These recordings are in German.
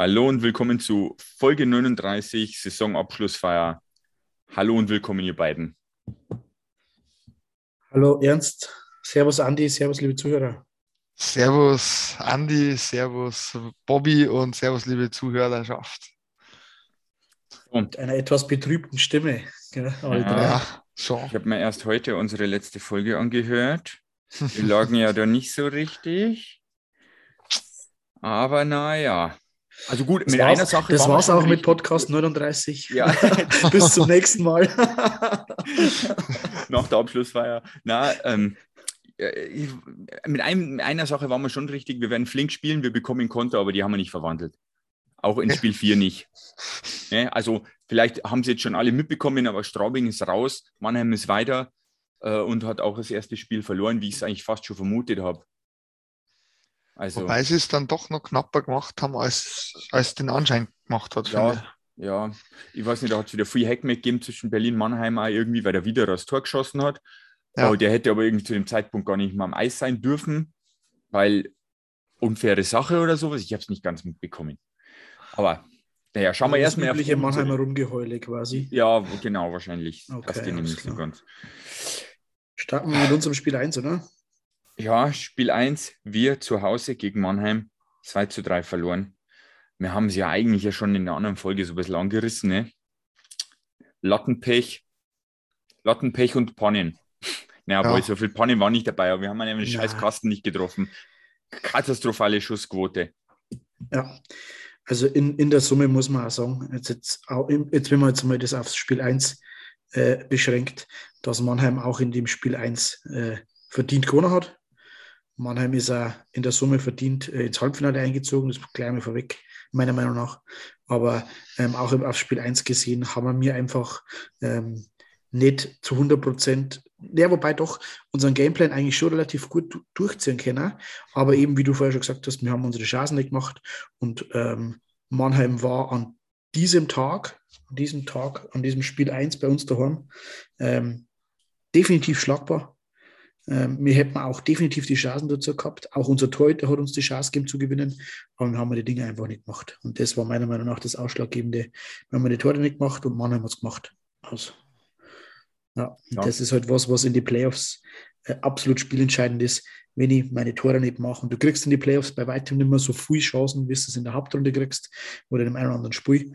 Hallo und willkommen zu Folge 39, Saisonabschlussfeier. Hallo und willkommen, ihr beiden. Hallo Ernst, Servus Andi, Servus liebe Zuhörer. Servus Andi, Servus Bobby und Servus liebe Zuhörerschaft. Und einer etwas betrübten Stimme. Gell, ja, so. Ich habe mir erst heute unsere letzte Folge angehört. Wir lagen ja da nicht so richtig. Aber naja. Also gut, das mit einer Sache. Das war es auch mit Podcast 39. Ja. Bis zum nächsten Mal. Nach der Abschlussfeier. Na, ähm, äh, mit, einem, mit einer Sache waren wir schon richtig. Wir werden flink spielen, wir bekommen Konter, aber die haben wir nicht verwandelt. Auch in Spiel 4 nicht. Ja, also, vielleicht haben sie jetzt schon alle mitbekommen, aber Straubing ist raus, Mannheim ist weiter äh, und hat auch das erste Spiel verloren, wie ich es eigentlich fast schon vermutet habe. Also, Wobei sie es dann doch noch knapper gemacht haben, als, als den Anschein gemacht hat. Ja, ja, ich weiß nicht, da hat es wieder Free Hack gegeben zwischen Berlin und Mannheim auch irgendwie, weil der wieder das Tor geschossen hat. Ja. der hätte aber irgendwie zu dem Zeitpunkt gar nicht mal am Eis sein dürfen, weil unfaire Sache oder sowas. Ich habe es nicht ganz mitbekommen. Aber naja, schauen wir also erstmal. Übliche Mannheimer Rumgeheule quasi. Ja, genau, wahrscheinlich. Okay, das geht nämlich so ganz. Starten wir mit unserem Spiel 1, oder? Ja, Spiel 1, wir zu Hause gegen Mannheim 2 zu 3 verloren. Wir haben es ja eigentlich ja schon in der anderen Folge so ein bisschen angerissen. Ne? Lattenpech, Lattenpech und Pannen. Naja, ja. so viel Pannen war nicht dabei, aber wir haben einen ja. scheiß Kasten nicht getroffen. Katastrophale Schussquote. Ja, also in, in der Summe muss man auch sagen, jetzt, jetzt, jetzt wenn man jetzt mal das aufs Spiel 1 äh, beschränkt, dass Mannheim auch in dem Spiel 1 äh, verdient gewonnen hat. Mannheim ist auch in der Summe verdient äh, ins Halbfinale eingezogen, das gleich mal vorweg, meiner Meinung nach. Aber ähm, auch im, Spiel 1 gesehen haben wir mir einfach ähm, nicht zu 100 Prozent, ja, wobei doch unseren Gameplan eigentlich schon relativ gut durchziehen können. Aber eben, wie du vorher schon gesagt hast, wir haben unsere Chancen nicht gemacht und ähm, Mannheim war an diesem Tag, an diesem Tag, an diesem Spiel 1 bei uns daheim, ähm, definitiv schlagbar. Ähm, wir hätten auch definitiv die Chancen dazu gehabt. Auch unser Torhüter hat uns die Chance gegeben zu gewinnen, aber wir haben die Dinge einfach nicht gemacht. Und das war meiner Meinung nach das Ausschlaggebende. Wir haben die Tore nicht gemacht und Mannheim hat es gemacht. Aus. Ja, ja. Das ist halt was, was in die Playoffs äh, absolut spielentscheidend ist. Wenn ich meine Tore nicht mache und du kriegst in die Playoffs bei weitem nicht mehr so viele Chancen, wie du es in der Hauptrunde kriegst oder in einem anderen Spiel.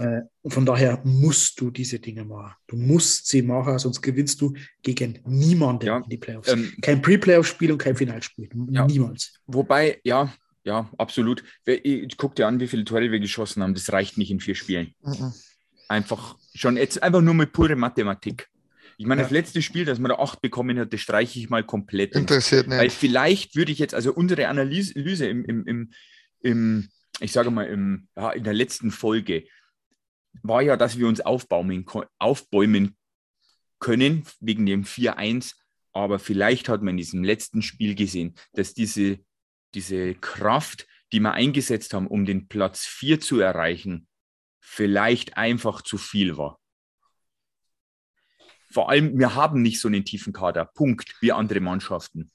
Äh, von daher musst du diese Dinge machen. Du musst sie machen, sonst gewinnst du gegen niemanden ja, in die Playoffs. Ähm, kein Pre-Playoff-Spiel und kein Finalspiel. Ja, Niemals. Wobei, ja, ja, absolut. Guck dir an, wie viele Tore wir geschossen haben. Das reicht nicht in vier Spielen. Mhm. Einfach schon jetzt einfach nur mit pure Mathematik. Ich meine, ja. das letzte Spiel, das man da acht bekommen hat, das streiche ich mal komplett. Interessiert nicht. Weil vielleicht würde ich jetzt, also unsere Analyse im, im, im, im ich sage mal, im, ja, in der letzten Folge war ja, dass wir uns aufbäumen, aufbäumen können wegen dem 4-1. Aber vielleicht hat man in diesem letzten Spiel gesehen, dass diese, diese Kraft, die wir eingesetzt haben, um den Platz 4 zu erreichen, vielleicht einfach zu viel war. Vor allem, wir haben nicht so einen tiefen Kader, Punkt, wie andere Mannschaften.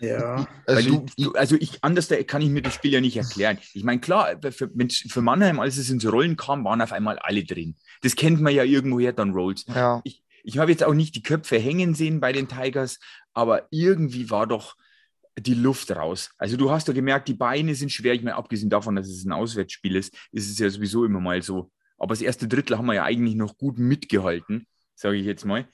Ja. Also, du, du, also ich, anders kann ich mir das Spiel ja nicht erklären. Ich meine, klar, für, für Mannheim, als es ins Rollen kam, waren auf einmal alle drin. Das kennt man ja irgendwoher dann Rolls. Ja. Ich, ich habe jetzt auch nicht die Köpfe hängen sehen bei den Tigers, aber irgendwie war doch die Luft raus. Also du hast ja gemerkt, die Beine sind schwer. Ich meine, abgesehen davon, dass es ein Auswärtsspiel ist, ist es ja sowieso immer mal so. Aber das erste Drittel haben wir ja eigentlich noch gut mitgehalten, sage ich jetzt mal.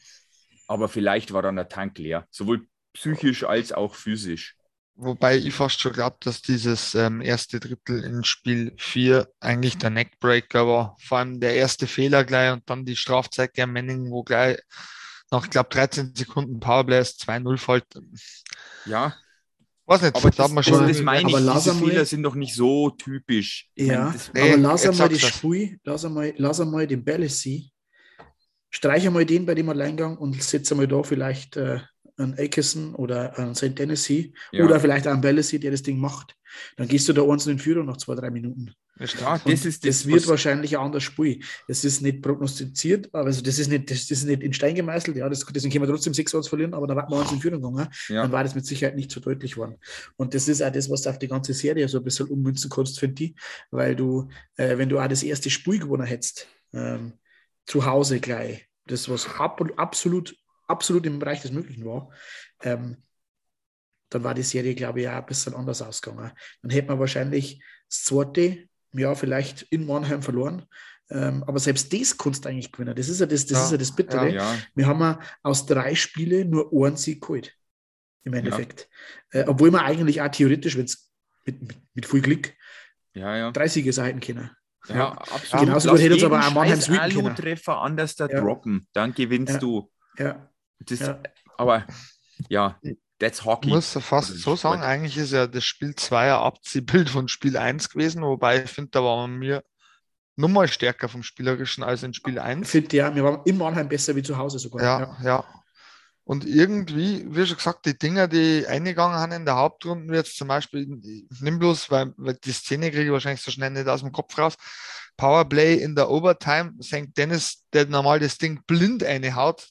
Aber vielleicht war dann der Tank leer, sowohl psychisch als auch physisch. Wobei ich fast schon glaube, dass dieses ähm, erste Drittel in Spiel 4 eigentlich der Neckbreaker war. Vor allem der erste Fehler gleich und dann die Strafzeit gegen Manning, wo gleich nach, ich glaube, 13 Sekunden Powerplay 2-0 fällt. Ja, was nicht, aber das, das, das meine ich, diese Fehler sind doch nicht so typisch. Ja, meine, aber lass einmal die Spui, lass einmal, lass einmal den Bälle sie, streich einmal den bei dem Alleingang und setze einmal da vielleicht äh, einen Atkinson oder einen St. Tennessee Ja. oder vielleicht einen Ballacy, der das Ding macht. Dann gehst du da einzeln in Führung nach zwei, drei Minuten. Das ist das, das wird wahrscheinlich ein anderes Spiel. Es ist nicht prognostiziert, aber also das, ist nicht, das, das ist nicht in Stein gemeißelt. Ja, das, deswegen können wir trotzdem 6 verlieren, aber dann war man uns in Führung gegangen. ja. Dann war das mit Sicherheit nicht so deutlich geworden. Und das ist auch das, was du auf die ganze Serie so ein bisschen ummünzen kannst, finde ich. Weil du, äh, wenn du auch das erste Spiel gewonnen hättest, ähm, zu Hause gleich, das was ab, absolut, absolut im Bereich des Möglichen war, ähm, dann war die Serie, glaube ich, auch ein bisschen anders ausgegangen. Dann hätte man wahrscheinlich das zweite, ja, vielleicht in Mannheim verloren. Ähm, aber selbst das kannst du eigentlich gewinnen. Das ist ja das, das, Ja, ist ja das Bittere. ja. Wir haben ja aus drei Spielen nur einen Sieg geholt. Im Endeffekt. Äh, obwohl wir eigentlich auch theoretisch, wenn es mit, mit, mit viel Glück, Ja, ja. drei Siege sein können. Ja, Ja. absolut. Genauso gut hätte uns aber auch Mannheim scheiß sweepen können. Alu-Treffer anders da Ja. droppen. Dann gewinnst Ja. du. Ja, Das, ja. Aber ja, that's Ich Hockey. muss ja fast Oder so sagen, eigentlich ist ja das Spiel 2 ein Abziehbild von Spiel 1 gewesen, wobei ich finde, da waren wir nochmal stärker vom Spielerischen als in Spiel ich 1. finde ja, wir waren in Mannheim besser wie zu Hause sogar. Ja, ja. Und irgendwie, wie schon gesagt, die Dinger, die eingegangen haben in der Hauptrunde, jetzt zum Beispiel, ich nimm bloß, weil, weil die Szene kriege ich wahrscheinlich so schnell nicht aus dem Kopf raus. Powerplay in der Overtime, St. Dennis, der normal das Ding blind reinhaut,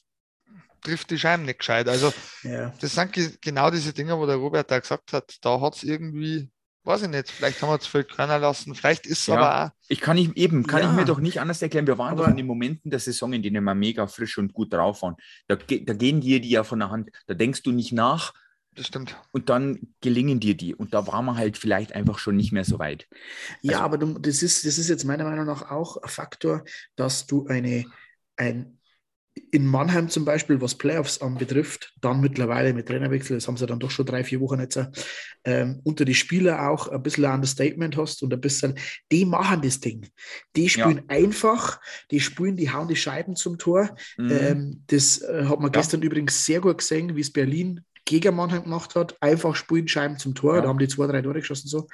trifft die Scheiben nicht gescheit. Also, Ja. das sind ge genau diese Dinge, wo der Robert da gesagt hat, da hat es irgendwie, weiß ich nicht, vielleicht haben wir zu viel können lassen, vielleicht ist es Ja. aber auch, Ich kann ich eben, kann Ja. ich mir doch nicht anders erklären. Wir waren Aber- doch in den Momenten der Saison, in denen wir mega frisch und gut drauf waren. Da, da gehen dir die ja von der Hand. Da denkst du nicht nach das stimmt. und dann gelingen dir die. Und da waren wir halt vielleicht einfach schon nicht mehr so weit. Ja, Also- aber du, das, ist, das ist jetzt meiner Meinung nach auch ein Faktor, dass du eine, ein, in Mannheim zum Beispiel, was Playoffs anbetrifft, dann mittlerweile mit Trainerwechsel, das haben sie dann doch schon drei, vier Wochen jetzt, ähm, unter die Spieler auch ein bisschen ein Understatement hast und ein bisschen, die machen das Ding. Die spielen einfach, die spielen, die hauen die Scheiben zum Tor. Mhm. Ähm, das äh, hat man Ja. gestern übrigens sehr gut gesehen, wie es Berlin gegen Mannheim gemacht hat. Einfach spielen Scheiben zum Tor. Ja. Da haben die zwei, drei Tore geschossen. So.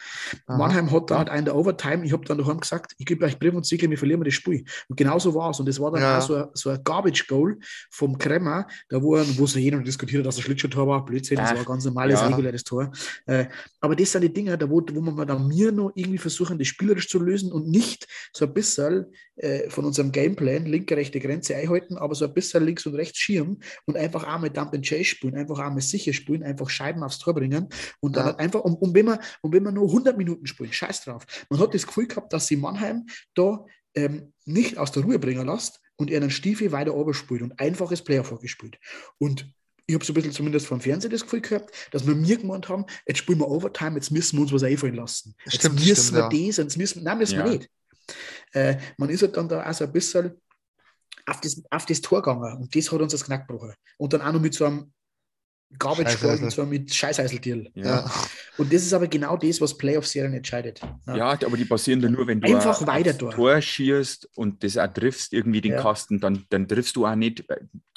Aha. Mannheim hat dann Ja. halt einen der Overtime. Ich habe dann daheim gesagt, ich gebe euch Brief und Siegel, wir verlieren das Spiel. Und genauso war es. Und das war dann Ja. auch so ein, so ein Garbage-Goal vom Kremmer, da wo, wo so jeder diskutiert hat, dass er Schlittschuh-Tor war. Blödsinn, das war ein ganz normales, ja. reguläres Tor. Äh, aber das sind die Dinge, da wo, wo man dann mir noch irgendwie versuchen, das spielerisch zu lösen und nicht so ein bisschen äh, von unserem Gameplan linke, rechte Grenze einhalten, aber so ein bisschen links und rechts schirmen und einfach einmal Dump and Chase spielen, einfach einmal sicher spielen, einfach Scheiben aufs Tor bringen und dann Ja. halt einfach, und, und, wenn man, und wenn man nur 100 Minuten spielt, scheiß drauf. Man hat das Gefühl gehabt, dass sie Mannheim da ähm, nicht aus der Ruhe bringen lässt und er einen Stiefel weiter oben spielt und einfaches Playoff gespielt. Und ich habe so ein bisschen zumindest vom Fernsehen das Gefühl gehabt, dass wir mir gemeint haben, jetzt spielen wir Overtime, jetzt müssen wir uns was einfallen lassen. Jetzt Stimmt, müssen stimmt, wir ja. das, jetzt müssen, nein, müssen Ja. wir nicht. Äh, man ist halt dann da auch so ein bisschen auf das, auf das Tor gegangen und das hat uns das Knack gebrochen. Und dann auch noch mit so einem Garbage so einem mit Scheißeiseltier. ja. Ja. Und das ist aber genau das, was Playoff-Serien entscheidet. Ja, aber die passieren dann nur, wenn du Einfach ein- weiter durch. Tor schierst und das auch triffst, irgendwie den Ja. Kasten, dann, dann triffst du auch nicht, äh,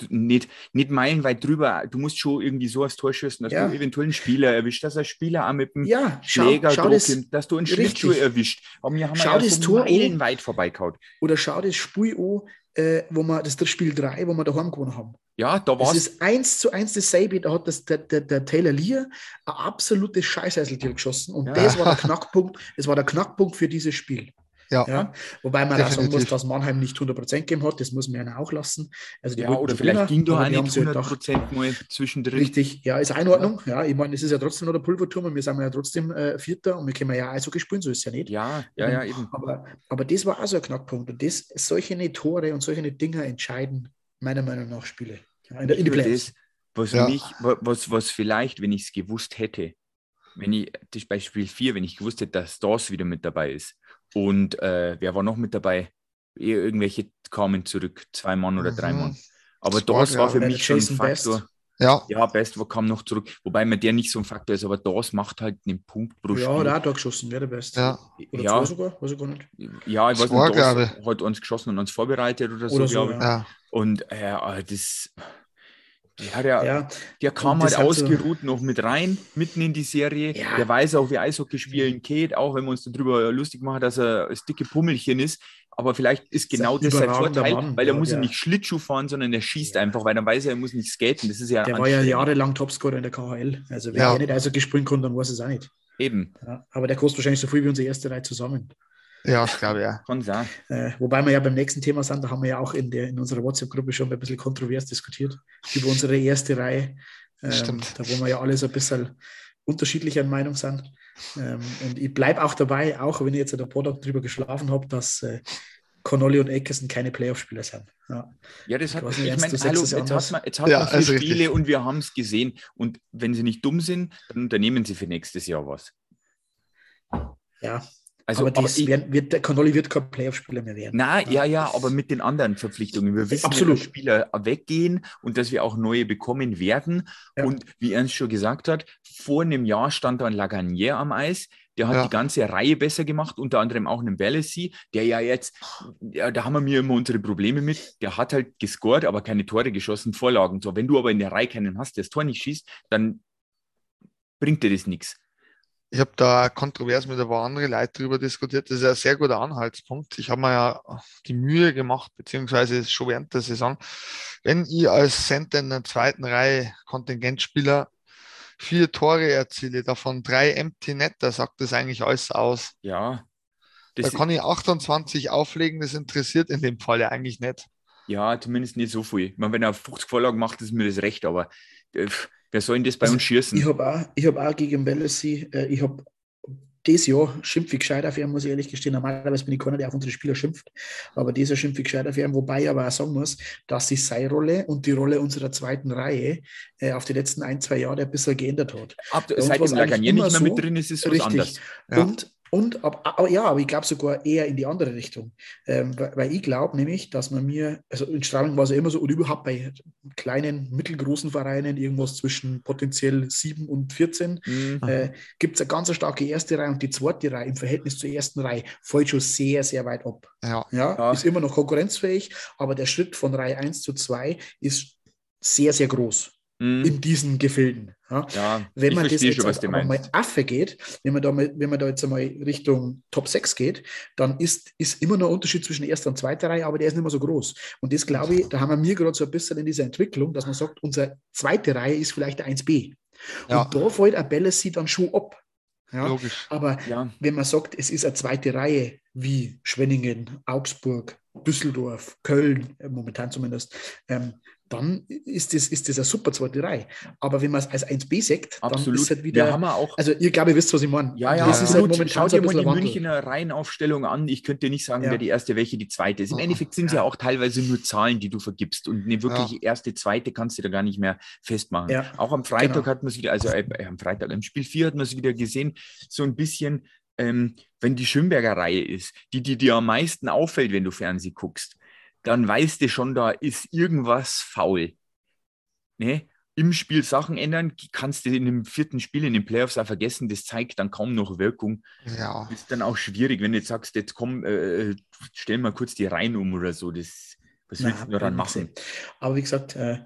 nicht, nicht meilenweit drüber. Du musst schon irgendwie so aufs Tor schießen, dass Ja. du eventuell einen Spieler erwischt, dass ein Spieler auch mit dem Ja, schau, Schläger schau Druck das, hin, dass du einen. Schlittschuh erwischt. Aber wir haben Schau ja das so Tor meilenweit vorbeigehauen. oder schau das Spiel an, äh, wo wir, das ist das Spiel 3, wo wir daheim gewonnen haben. Ja, da war es. ist eins zu eins dasselbe. Da hat das, der, der, der Taylor Lear ein absolutes Scheißeiseltier geschossen. Und Ja. das war der Knackpunkt. Das war der Knackpunkt für dieses Spiel. Ja. Ja? Wobei man auch sagen muss, Definitiv. dass Mannheim nicht 100% gegeben hat. Das muss man ja auch lassen. Also die Ja, oder vielleicht gewinnen, ging aber auch nicht sich halt gedacht, 100% mal zwischendrin. Richtig, ja, ist auch in Ordnung. Ja, ich meine, es ist ja trotzdem noch der Pulverturm und wir sind ja trotzdem äh, Vierter und wir können ja Eishockey spielen, so ist es ja nicht. Ja, ja, ja, Ähm, eben. Aber, aber das war auch so ein Knackpunkt. Und das, solche Tore und solche Dinge entscheiden meiner Meinung nach Spiele. Ja, in, der, in das, was Ja. mich, wa- was, was vielleicht, wenn ich es gewusst hätte, wenn ich, das bei Spiel 4, wenn ich gewusst hätte, dass Dawes wieder mit dabei ist und äh, wer war noch mit dabei? Ir- Irgendwelche kamen zurück, zwei Mann oder drei Mhm. Mann. Aber Squad, Dawes war ja. für mich schon ein Best. Faktor. Ja, Ja, Best wo kam noch zurück, wobei mir der nicht so ein Faktor ist, aber Dawes macht halt einen Punkt pro Ja, Spiel. hat auch da geschossen, wer der Beste. ja. Oder Ja. zwei sogar, weiß ich gar nicht. Ja, ich weiß Zwei, nicht, glaube hat uns geschossen und uns vorbereitet oder so, Oder so, glaube ich. ja. ja. Und äh, das, ja, der, Ja, Der kam halt hat so- ausgeruht noch mit rein, mitten in die Serie. Ja. Der weiß auch, wie Eishockey spielen geht, auch wenn wir uns darüber lustig machen, dass er das dicke Pummelchen ist. aber vielleicht ist genau Das ist das ein sein Vorteil, Mann, weil er ja, muss ja nicht Schlittschuh fahren, sondern er schießt Ja. einfach, weil dann weiß er, er muss nicht skaten. Das ist ja Der war ja jahrelang Topscorer in der KHL. Also wenn Ja. er nicht Eishockey spielen kann, dann weiß es auch nicht. Eben, aber der kostet wahrscheinlich so viel wie unsere erste Reihe zusammen. Ja, ich glaube ja. kann sein. Äh, wobei wir ja beim nächsten Thema sind, da haben wir ja auch in, der, in unserer WhatsApp-Gruppe schon ein bisschen kontrovers diskutiert über unsere erste Reihe. Ähm, Stimmt. Da wo wir ja alle so ein bisschen unterschiedlicher Meinung sind. Ähm, und ich bleibe auch dabei, auch wenn ich jetzt ein paar Tage drüber geschlafen habe, dass äh, Connolly und Eckerson keine Playoff-Spieler sind. Ja. Ja, das hat, Ich meine, hallo, jetzt hat man, jetzt hat Ja, man vier also richtig. Spiele und wir haben es gesehen. Und wenn sie nicht dumm sind, dann unternehmen sie für nächstes Jahr was. ja. Also, aber, aber dies ich, werden, wird, der Connolly wird kein Playoff-Spieler mehr werden. na, ja, ja, aber mit den anderen Verpflichtungen. Wir wissen, Absolut. dass Spieler weggehen und dass wir auch neue bekommen werden. Ja. Und wie Ernst schon gesagt hat, vor einem Jahr stand da ein Laganier am Eis. Der hat Ja. die ganze Reihe besser gemacht, unter anderem auch einen Balassi, der ja jetzt, ja, da haben wir mir immer unsere Probleme mit. Der hat halt gescored, aber keine Tore geschossen, Vorlagen. So, wenn du aber in der Reihe keinen hast, der das Tor nicht schießt, dann bringt dir das nichts. Ich habe da kontrovers mit ein paar anderen Leuten darüber diskutiert. Das ist ein sehr guter Anhaltspunkt. Ich habe mir ja die Mühe gemacht, beziehungsweise schon während der Saison, wenn ich als Center in der zweiten Reihe Kontingentspieler vier Tore erziele, davon drei Empty Netter, sagt das eigentlich alles aus. Ja. Da kann ich 28 auflegen, das interessiert in dem Fall ja eigentlich nicht. ja, zumindest nicht so viel. Ich meine, wenn er 50 Vorlagen macht, ist mir das recht, aber äh, wer soll denn das bei Also, uns schießen? Ich habe auch, ich hab auch gegen Balassi, äh, ich habe dieses Jahr schimpfe ich gescheit auf ihn, muss ich ehrlich gestehen. Normalerweise bin ich keiner, der auf unsere Spieler schimpft. Aber dieses Jahr schimpfe ich gescheit auf ihn, wobei ich aber auch sagen muss, dass sich seine Rolle und die Rolle unserer zweiten Reihe äh, auf die letzten ein, zwei Jahre ein bisschen geändert hat. Ab, seit dem Laganier nicht mehr mit so, drin ist, ist es was Richtig. anderes. Ja. Und, und ab, aber, ja, aber ich glaube sogar eher in die andere Richtung. Ähm, weil, weil ich glaube nämlich, dass man mir, also in Straubing war es ja immer so, und überhaupt bei kleinen, mittelgroßen Vereinen, irgendwas zwischen potenziell 7 und 14, Mhm. äh, gibt es eine ganz starke erste Reihe und die zweite Reihe im Verhältnis zur ersten Reihe fällt schon sehr, sehr weit ab. Ja, Ja, Ja. Ist immer noch konkurrenzfähig, aber der Schritt von Reihe 1 zu 2 ist sehr, sehr groß Mhm. in diesen Gefilden. Ja. Ja, Wenn man das jetzt schon, was mal. Affe geht, wenn man, da mal, wenn man da jetzt einmal Richtung Top 6 geht, dann ist, ist immer noch ein Unterschied zwischen erster und zweiter Reihe, aber der ist nicht mehr so groß. Und das glaube ich, da haben wir mir gerade so ein bisschen in dieser Entwicklung, dass man sagt, unsere zweite Reihe ist vielleicht der 1b. Ja. Und da fällt ein Ballacy dann schon ab. Ja? logisch. Aber Ja, wenn man sagt, es ist eine zweite Reihe wie Schwenningen, Augsburg, Düsseldorf, Köln, äh, momentan zumindest, ähm, dann ist das, ist das eine super zweite Reihe. Aber wenn man es als 1b sagt, dann absolut. ist es halt Wir wieder. haben ja auch Also, ihr glaube, ihr wisst, was ich meine. Ja, ja, das ist halt momentan Schau so dir mal die Wandel. Münchner Reihenaufstellung an. Ich könnte dir nicht sagen, Ja. wer die erste, welche die zweite ist. Im Mhm. Endeffekt sind sie Ja. ja auch teilweise nur Zahlen, die du vergibst. Und eine wirkliche erste, zweite kannst du da gar nicht mehr festmachen. Ja, Auch am Freitag genau. hat man es wieder, also äh, äh, am Freitag, im Spiel 4 hat man es wieder gesehen, so ein bisschen, ähm, wenn die Schönberger Reihe ist, die, die dir am meisten auffällt, wenn du Fernsehen guckst, dann weißt du schon, da ist irgendwas faul. Ne? Im Spiel Sachen ändern, kannst du in dem vierten Spiel in den Playoffs auch vergessen, das zeigt dann kaum noch Wirkung. Ja, Ist dann auch schwierig, wenn du jetzt sagst, jetzt komm, äh, stell mal kurz die Reihen um oder so. Das, was willst du Nein, daran nix. machen? Aber wie gesagt, äh,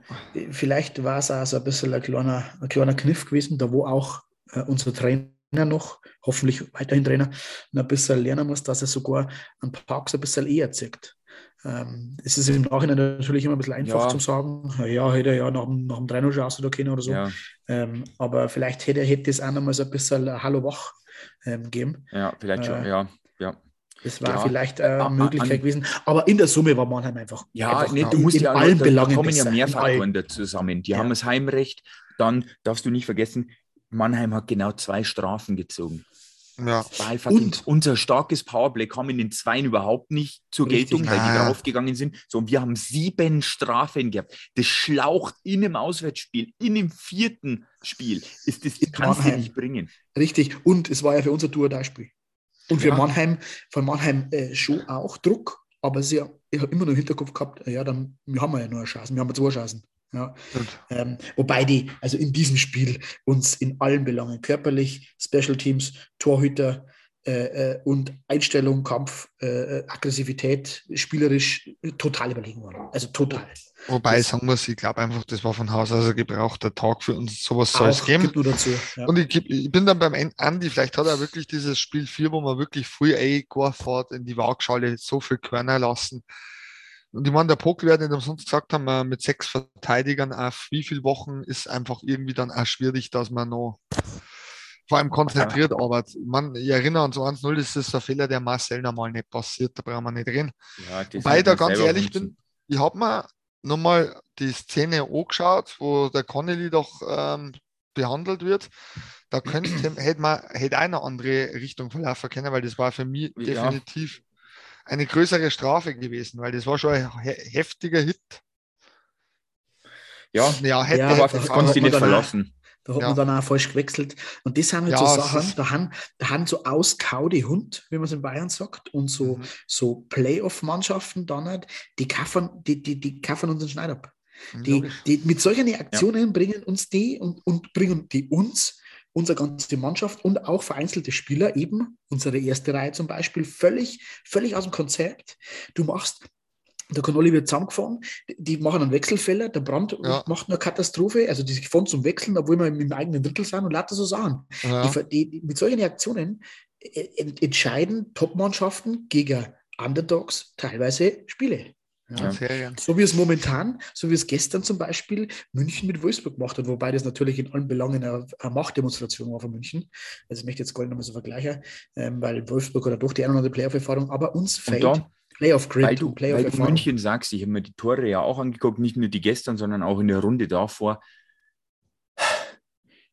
vielleicht war es auch so ein bisschen ein kleiner, ein kleiner Kniff gewesen, da wo auch äh, unser Trainer noch, hoffentlich weiterhin Trainer, noch ein bisschen lernen muss, dass er sogar einen Parks ein bisschen eher zieht. Ähm, es ist im Nachhinein natürlich immer ein bisschen einfach Ja. zu sagen, ja, hätte er ja nach dem, nach dem 3 schon aus oder können oder so. Ja, Ähm, aber vielleicht hätte, hätte es auch noch mal so ein bisschen Hallo wach ähm, gegeben. ja, vielleicht schon, Äh, ja. Ja, Das war Ja. vielleicht eine Ah, Möglichkeit an- gewesen. Aber in der Summe war Mannheim einfach. ja einfach nee, du musst in ja, allen da, Belangen da kommen ja mehr. Faktoren da zusammen. Die Ja. haben das Heimrecht, dann darfst du nicht vergessen, Mannheim hat genau zwei Strafen gezogen. Ja, Und- unser starkes Powerplay kam in den Zweien überhaupt nicht zur Richtig. Geltung, weil die Ah. draufgegangen sind. So, und wir haben sieben Strafen gehabt. Das schlaucht in einem Auswärtsspiel, in dem vierten Spiel. Ist das In kannst du nicht bringen. Richtig. Und es war ja für unser Tour da Spiel. Und für Ja. Mannheim, von Mannheim äh, schon auch Druck, aber sie ich habe immer noch im Hinterkopf gehabt, äh, ja, dann wir haben wir ja nur eine Chance, wir haben ja zwei Chancen. Ja. Ähm, wobei die, also in diesem Spiel uns in allen Belangen, körperlich, Special Teams, Torhüter, äh, äh, und Einstellung, Kampf, äh, Aggressivität, spielerisch total überlegen waren. Also total. Wobei sagen muss, ich glaube einfach, das war von Haus aus ein gebrauchter Tag für uns. Sowas soll es geben. Dazu, ja. Und ich, ich, bin dann beim Andi, vielleicht hat er wirklich dieses Spiel 4, wo man wirklich früh ey, fährt, in die Waagschale so viel Körner lassen. Und ich meine, der Pokel wird nicht umsonst gesagt haben, mit sechs Verteidigern auf wie viele Wochen ist einfach irgendwie dann auch schwierig, dass man noch vor allem konzentriert arbeitet. Man, ich erinnere uns 1-0, das ist ein Fehler, der Marcel normal nicht passiert, da brauchen wir nicht reden. Ja, Wobei da ganz ehrlich bin, ich habe mir nochmal die Szene angeschaut, wo der Connelly doch ähm, behandelt wird. Da könnte, hätte man hätte eine andere Richtung verlaufen können, weil das war für mich ja. definitiv eine größere Strafe gewesen, weil das war schon ein heftiger Hit. Ja, ja, hätte, ja, aber das konntest du nicht verlassen. Da hat ja. man dann auch falsch gewechselt. Und das sind halt ja, so Sachen, da haben, da haben so auskaude Hund, wie man es in Bayern sagt, und so, mhm. so Playoff-Mannschaften dann halt, die kaffern, die, die, die kaffern unseren Schneid ab. Die, die, mit solchen Aktionen ja. bringen uns die und, und bringen die uns, unsere ganze Mannschaft und auch vereinzelte Spieler, eben unsere erste Reihe zum Beispiel, völlig, völlig aus dem Konzept. Du machst der Connolly wird zusammengefahren, die machen einen Wechselfäller, der Brand ja. macht eine Katastrophe, also die fahren zum Wechseln, obwohl wir im eigenen Drittel sind und lauter so Sachen. Ja. Die, die, mit solchen Aktionen äh, entscheiden Top-Mannschaften gegen Underdogs teilweise Spiele. Ja. So wie es momentan, so wie es gestern zum Beispiel München mit Wolfsburg gemacht hat, wobei das natürlich in allen Belangen eine, eine Machtdemonstration war von München. Also ich möchte jetzt gar nicht nochmal so vergleichen, ähm, weil Wolfsburg hat doch die eine oder andere Playoff-Erfahrung, aber uns fällt Playoff Grid. Weil du, Playoff weil du München sagst, ich habe mir die Tore ja auch angeguckt, nicht nur die gestern, sondern auch in der Runde davor.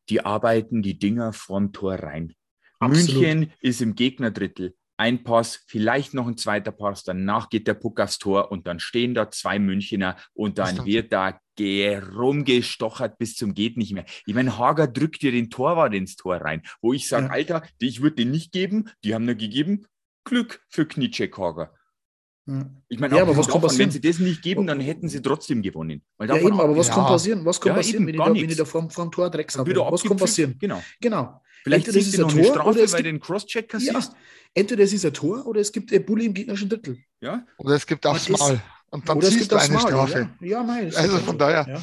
Die arbeiten die Dinger vom Tor rein. Absolut. München ist im Gegnerdrittel. Ein Pass, vielleicht noch ein zweiter Pass, danach geht der Puck aufs Tor und dann stehen da zwei Münchner und dann wird da rumgestochert bis zum geht nicht mehr. Ich meine, Hager drückt dir den Torwart ins Tor rein, wo ich sage, ja. Alter, ich würde den nicht geben, die haben nur gegeben, Glück für Knitschek Hager. Ich meine, ja, aber was kann passieren? Wenn sie das nicht geben, dann hätten sie trotzdem gewonnen. ja, eben, aber was ja. kann passieren? Was kann ja, passieren, eben, wenn, ich da, wenn ich da vor, vor dem Tor Drecks habe? Was kann passieren? Genau. genau. Vielleicht ist es noch Tor, eine Strafe, weil gibt, den Crosscheck kassierst. Ja, entweder es ist ein Tor oder es gibt ein Bulli im gegnerischen Drittel. Ja. Oder es gibt aufs Mal. Und dann oder ziehst du eine Strafe. Ja, ja nein. Also von daher.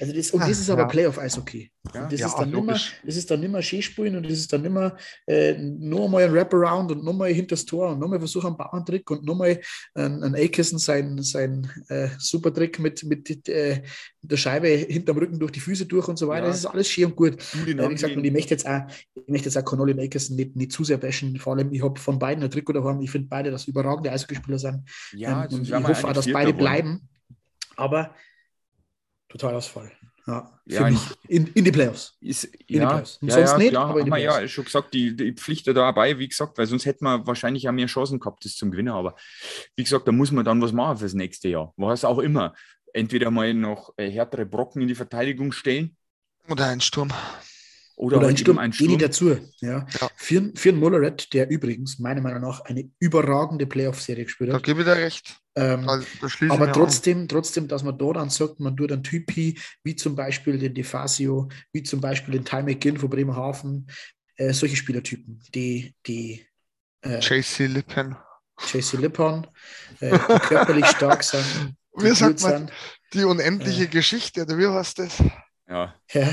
Also das, und das ist aber ja. Playoff-Eishockey. Ja, das, ja, ist dann nimmer, das ist dann nicht mehr Skispielen und das ist dann nicht mehr äh, nur mal ein Wraparound und nochmal hinter das Tor und nochmal Versuch einen Bauerntrick und nochmal ein, ein Akeson sein, sein äh, Supertrick mit, mit äh, der Scheibe hinterm Rücken durch die Füße durch und so weiter. Ja. Das ist alles schön und gut. Äh, wie gesagt, und ich möchte jetzt auch, ich möchte jetzt auch Connolly und Akeson nicht, nicht zu sehr bashen. Vor allem, ich habe von beiden ein Trikot davon. Ich finde beide, dass überragende Eishockeyspieler sind. Ja, ähm, und ich hoffe auch, dass beide bleiben. Aber Totalausfall. Ja, ja in, in, die Playoffs. Ist, in ja, die Playoffs. Und ja, sonst ja, nicht, klar, aber in die Playoffs. ja schon gesagt, die, die Pflicht da dabei, wie gesagt, weil sonst hätten wir wahrscheinlich auch mehr Chancen gehabt, das zum Gewinnen. Aber wie gesagt, da muss man dann was machen fürs nächste Jahr. Was auch immer. Entweder mal noch äh, härtere Brocken in die Verteidigung stellen. Oder einen Sturm. Oder, Oder ein Sturm, ein Sturm. dazu. Ja. Ja. Für, für einen Molleret, der übrigens meiner Meinung nach eine überragende Playoff-Serie gespielt hat. Da gebe ich dir recht. Ähm, aber trotzdem, trotzdem, dass man da dann sagt, man tut einen Typi, wie zum Beispiel den DeFasio, wie zum Beispiel den Ty McGinn von Bremerhaven, äh, solche Spielertypen, die, die äh, JC Lippen. JC Lippon, äh, die körperlich stark sind. Wie sagt man, die unendliche äh, Geschichte, oder wie heißt das? Ja. ja.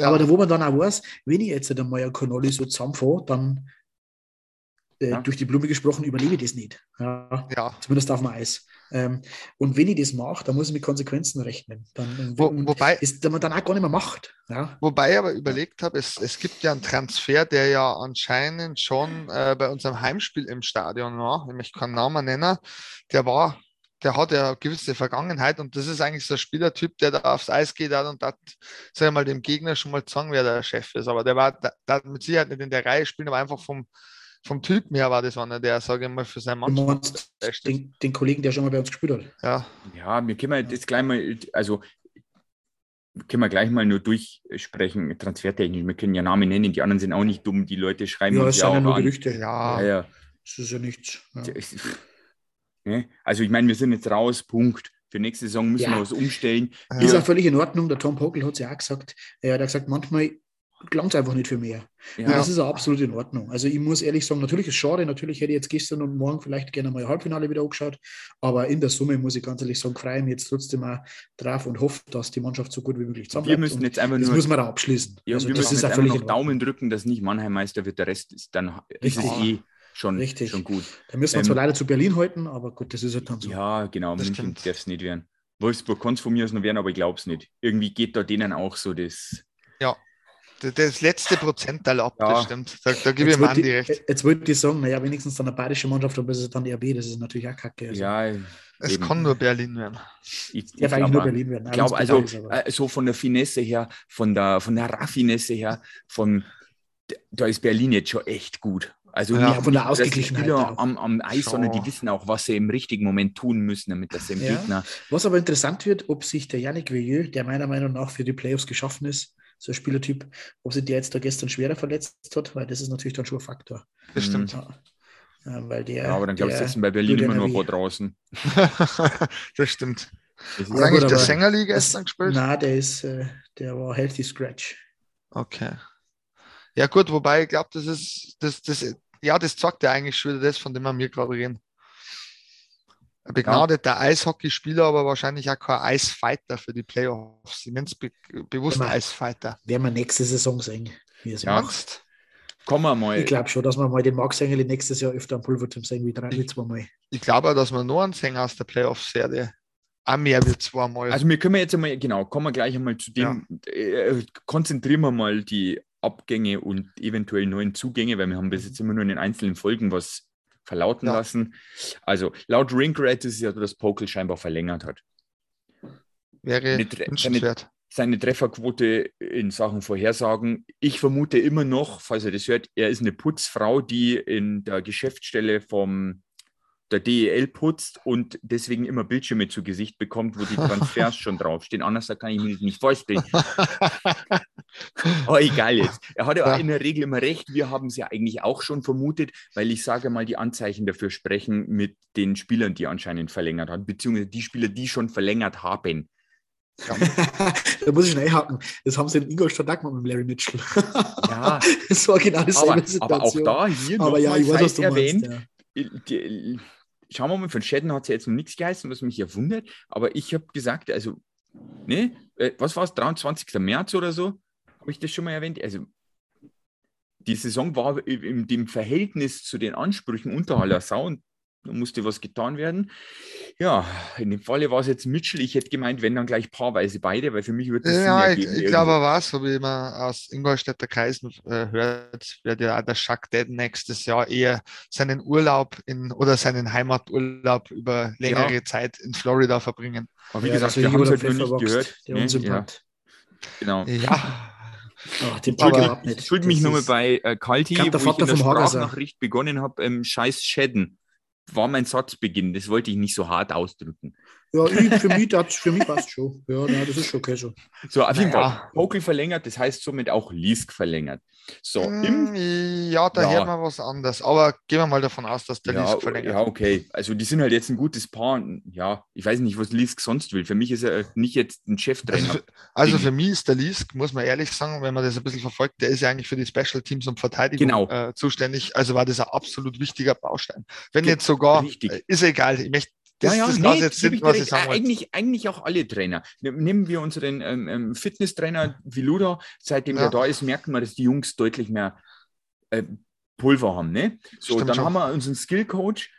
Aber da, wo man dann auch weiß, wenn ich jetzt einmal ein Cannoli so zusammenfahre, dann äh, ja. durch die Blume gesprochen, überlebe ich das nicht. Ja. ja. Zumindest auf dem Eis. Ähm, und wenn ich das mache, dann muss ich mit Konsequenzen rechnen. Dann, Wo, wobei, ist, man dann auch gar nicht mehr macht. Ja. Wobei ich aber überlegt habe, es, es gibt ja einen Transfer, der ja anscheinend schon äh, bei unserem Heimspiel im Stadion war. Ich möchte keinen Namen nennen. Der war der hat ja eine gewisse Vergangenheit und das ist eigentlich so ein Spielertyp, der da aufs Eis geht und da, sag ich mal, dem Gegner schon mal sagen, wer der Chef ist. Aber der war da, da mit Sicherheit nicht in der Reihe spielen, aber einfach vom, vom Typ her war das einer, der, sage ich mal, für seinen Mann. Den, den, Kollegen, der schon mal bei uns gespielt hat. Ja. Ja, wir können jetzt gleich mal, also können wir gleich mal nur durchsprechen, transfertechnisch. Wir können ja Namen nennen, die anderen sind auch nicht dumm, die Leute schreiben ja, uns ja auch ja nur Gerüchte. Ja, ja, ja. Das ist ja nichts. Ja. Ne? Also ich meine, wir sind jetzt raus, Punkt. Für nächste Saison müssen ja. wir was umstellen. Ist ja völlig in Ordnung. Der Tom Pokel hat es ja auch gesagt. Er hat gesagt, manchmal gelangt einfach nicht für mehr. Ja. Und das ist auch absolut in Ordnung. Also ich muss ehrlich sagen, natürlich ist es schade, natürlich hätte ich jetzt gestern und morgen vielleicht gerne mal Halbfinale wieder angeschaut, aber in der Summe muss ich ganz ehrlich sagen, freue ich mich jetzt trotzdem auch drauf und hoffe, dass die Mannschaft so gut wie möglich zusammen Wir müssen jetzt einfach das nur... Das müssen wir da abschließen. Ja, also wir müssen jetzt einfach noch Daumen drücken, dass nicht Mannheim Meister wird, der Rest ist dann ist es eh schon, Richtig. schon gut. Da müssen wir ähm, zwar leider zu Berlin halten, aber gut, das ist halt dann so. Ja, genau, das München darf es nicht werden. Wolfsburg kann es von mir aus noch werden, aber ich glaube es nicht. Irgendwie geht da denen auch so das. Ja, das letzte Prozentteil ab, ja. das stimmt. Da, da gebe ich ihm Andi recht. Jetzt wollte ich sagen, naja, wenigstens dann eine bayerische Mannschaft, aber es ist dann RB, das ist natürlich auch kacke. Also. Ja, es eben. kann nur Berlin werden. Ich, ich eigentlich nur Berlin werden. Ich glaube, also äh, so von der Finesse her, von der, von der Raffinesse her, von da ist Berlin jetzt schon echt gut. Also ja, von der Ausgeglichenheit. Am, am Eis, sondern die wissen auch, was sie im richtigen Moment tun müssen, damit das dem ja. Gegner. Was aber interessant wird, ob sich der Yannick Veilleux, der meiner Meinung nach für die Playoffs geschaffen ist, so ein Spielertyp, ob sich der jetzt da gestern schwerer verletzt hat, weil das ist natürlich dann schon ein Faktor. Das stimmt. Ja. Weil der, ja, aber dann glaube ich, sitzen bei Berlin immer nur ein paar draußen. das stimmt. Das ist eigentlich der Sängerli gestern gespielt? Nein, der ist, äh, der war Healthy Scratch. Okay. Ja, gut, wobei ich glaube, das ist, das, das, ja, das zeigt ja eigentlich schon das, von dem wir mir gerade reden. Ein begnadeter ja. Eishockeyspieler, aber wahrscheinlich auch kein Eisfighter für die Playoffs. Ich nenne es be bewusst wir, Eisfighter. Werden wir nächste Saison sehen, wie es ja. macht. Kommen wir mal. Ich glaube schon, dass wir mal den Max Engel nächstes Jahr öfter am Pulverturm sehen, wie drei, wie zweimal. Ich glaube auch, dass wir nur einen sehen aus der Playoff-Serie. Auch mehr wie zweimal. Also wir können jetzt einmal, genau, kommen wir gleich einmal zu dem, ja. äh, konzentrieren wir mal die Abgänge und eventuell neuen Zugänge, weil wir haben bis jetzt immer nur in den einzelnen Folgen was verlauten ja. lassen. Also laut Ringrat ist es ja, dass Pokel scheinbar verlängert hat. Wäre seine, seine Trefferquote in Sachen Vorhersagen. Ich vermute immer noch, falls er das hört, er ist eine Putzfrau, die in der Geschäftsstelle vom der DEL putzt und deswegen immer Bildschirme zu Gesicht bekommt, wo die Transfers schon draufstehen. Anders kann ich mir das nicht vorstellen. Aber egal jetzt. Er hat ja, in der Regel immer recht. Wir haben es ja eigentlich auch schon vermutet, weil ich sage mal, die Anzeichen dafür sprechen mit den Spielern, die anscheinend verlängert haben, beziehungsweise die Spieler, die schon verlängert haben. Ja. da muss ich schnell haken. Das haben sie in Ingolstadt auch gemacht mit Larry Mitchell. ja. Das war genau dieselbe aber, Situation. Aber auch da hier aber ja, ich weiß, erwähnt, meinst, ja. die, schauen wir mal, von Shadden hat es jetzt noch nichts geheißen, was mich ja wundert, aber ich habe gesagt, also, ne, äh, was war es, 23. März oder so, habe ich das schon mal erwähnt, also die Saison war in dem Verhältnis zu den Ansprüchen unter aller Sau und da musste was getan werden. Ja, in dem Falle war es jetzt Mitchell. Ich hätte gemeint, wenn dann gleich paarweise beide, weil für mich wird das Ja, ich, ich glaube, was, so wie man aus Ingolstädter Kreisen äh, hört, wird ja der Jacques Dead nächstes Jahr eher seinen Urlaub in oder seinen Heimaturlaub über längere ja. Zeit in Florida verbringen. Aber wie ja, gesagt, wir haben es halt nur nicht gehört. Ne? Ja. Genau. Ja. Oh, den ich schulde mich nur mal bei äh, Kalti, wo ich in der Sprachnachricht begonnen habe, ähm, scheiß Schäden war mein Satzbeginn. Das wollte ich nicht so hart ausdrücken. Ja, ich, für mich, das, für mich passt schon. Ja, na, das ist schon okay so. So, auf jeden Fall. Pokel verlängert, das heißt somit auch Lisk verlängert. So, im, hm, ja, da ja. hört man was anderes. Aber gehen wir mal davon aus, dass der ja, Lisk verlängert. Ja, okay. Also die sind halt jetzt ein gutes Paar. Ja, ich weiß nicht, was Lisk sonst will. Für mich ist er nicht jetzt ein Cheftrainer. Also, also für mich ist der Lisk, muss man ehrlich sagen, wenn man das ein bisschen verfolgt, der ist ja eigentlich für die Special Teams und Verteidigung genau. äh, zuständig. Also war das ein absolut wichtiger Baustein. Wenn Ge jetzt sogar, äh, ist egal, ich möchte das, ja, ja, das nee, jetzt sind, was ich sagen eigentlich, eigentlich auch alle Trainer. Nehmen wir unseren ähm, ähm Fitnesstrainer Viluda, seitdem ja. er da ist, merken wir, dass die Jungs deutlich mehr äh, Pulver haben. Ne? So, Stimmt dann schon. haben wir unseren Skillcoach,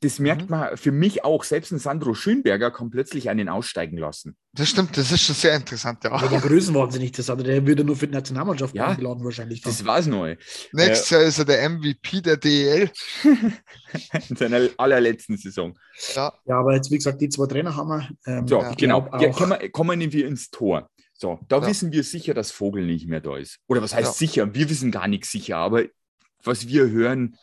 das merkt mhm. man für mich auch. Selbst ein Sandro Schönberger kann plötzlich einen aussteigen lassen. Das stimmt, das ist schon sehr interessant. Ja, ja der nicht das andere. Der würde nur für die Nationalmannschaft ja, eingeladen wahrscheinlich. Dann. Das war es neu. Nächstes äh, Jahr ist er der MVP der DEL. In seiner allerletzten Saison. Ja. ja, aber jetzt, wie gesagt, die zwei Trainer haben wir. Ähm, so, ja, genau. Ja, kommen, kommen wir ins Tor. So, da ja. wissen wir sicher, dass Vogel nicht mehr da ist. Oder was heißt sicher? Wir wissen gar nichts sicher, aber was wir hören,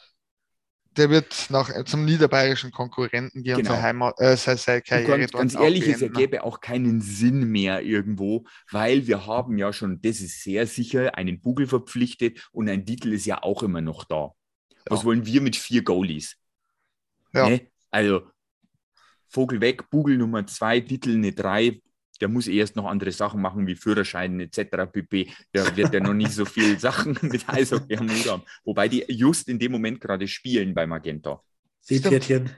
der wird nach, äh, zum niederbayerischen Konkurrenten gehen genau. und seine, Heimat, äh, seine, seine Karriere ganz, ganz ehrlich, es ergäbe auch keinen Sinn mehr irgendwo, weil wir haben ja schon, das ist sehr sicher, einen Bugel verpflichtet und ein Titel ist ja auch immer noch da. Ja. Was wollen wir mit vier Goalies? Ja. Ne? Also Vogel weg, Bugel Nummer zwei, Titel eine drei, der muss erst noch andere Sachen machen wie Führerschein etc. pp. Da wird er noch nicht so viele Sachen mit Eishockey am Hut haben. Wobei die just in dem Moment gerade spielen bei Magenta. Seepferdchen.